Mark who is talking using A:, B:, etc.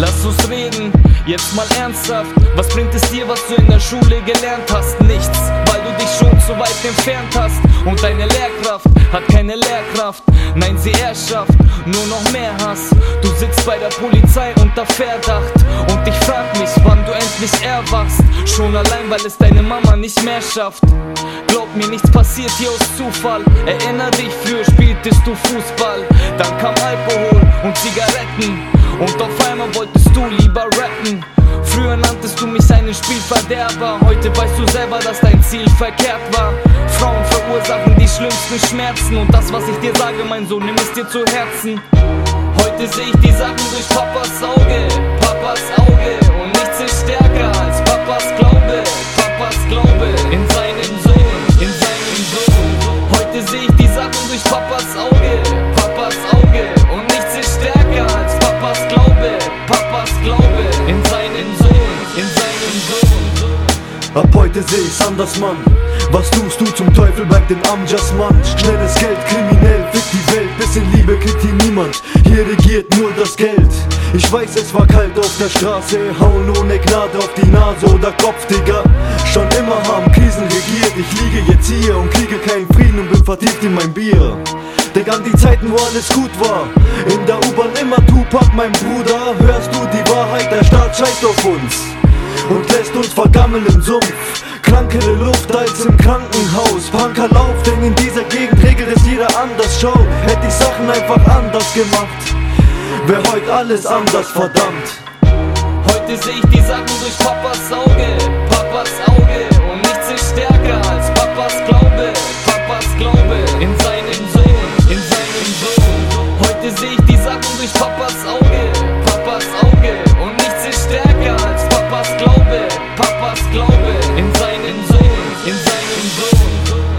A: Lass uns reden, jetzt mal ernsthaft. Was bringt es dir, was du in der Schule gelernt hast? Nichts, weil du dich schon zu weit entfernt hast. Und deine Lehrkraft hat keine Lehrkraft. Nein, sie erschafft nur noch mehr Hass. Du sitzt bei der Polizei unter Verdacht. Und ich frag mich, wann du endlich erwachst. Schon allein, weil es deine Mama nicht mehr schafft. Glaub mir, nichts passiert hier aus Zufall. Erinner dich, früher spieltest du Fußball. Dann kam Alkohol und Zigaretten. Und auf einmal wolltest du lieber rappen. Früher nanntest du mich einen Spielverderber. Heute weißt du selber, dass dein Ziel verkehrt war. Frauen verursachen die schlimmsten Schmerzen. Und das, was ich dir sage, mein Sohn, nimm es dir zu Herzen. Heute sehe ich die Sachen durch Papas Auge. Papas Auge. Und nichts ist stärker als Papas Glaube. Papas Glaube in seinen Sohn. In seinen Sohn. Heute sehe ich die Sachen durch. Papas Auge. Glaube in seinen Sohn. In seinen Sohn.
B: Ab heute seh ich's anders, Mann. Was tust du zum Teufel, bleibt dem Amjas Mann. Schnelles Geld, kriminell, fick die Welt. Bisschen Liebe kriegt hier niemand. Hier regiert nur das Geld. Ich weiß, es war kalt auf der Straße. Hauen ohne Gnade auf die Nase oder Kopf, Digga. Schon immer haben Krisen regiert. Ich liege jetzt hier und kriege keinen Frieden und bin vertieft in mein Bier. Denk an die Zeiten, wo alles gut war. In der U-Bahn immer Tupac, mein Bruder. Hörst du die Wahrheit? Der Staat scheißt auf uns und lässt uns vergammeln im Sumpf. Krankere Luft als im Krankenhaus. Punker Lauf, denn in dieser Gegend regelt es jeder anders. Schau, hätte ich Sachen einfach anders gemacht, wär heute alles anders, verdammt. Heute
A: sehe ich die Sachen durch Papas Auge, Papas Auge und nichts ist stärker als Papas Glaube. Auge, Papas Auge. Und nichts ist stärker als Papas Glaube, Papas Glaube. In seinen Sohn, in seinen Sohn.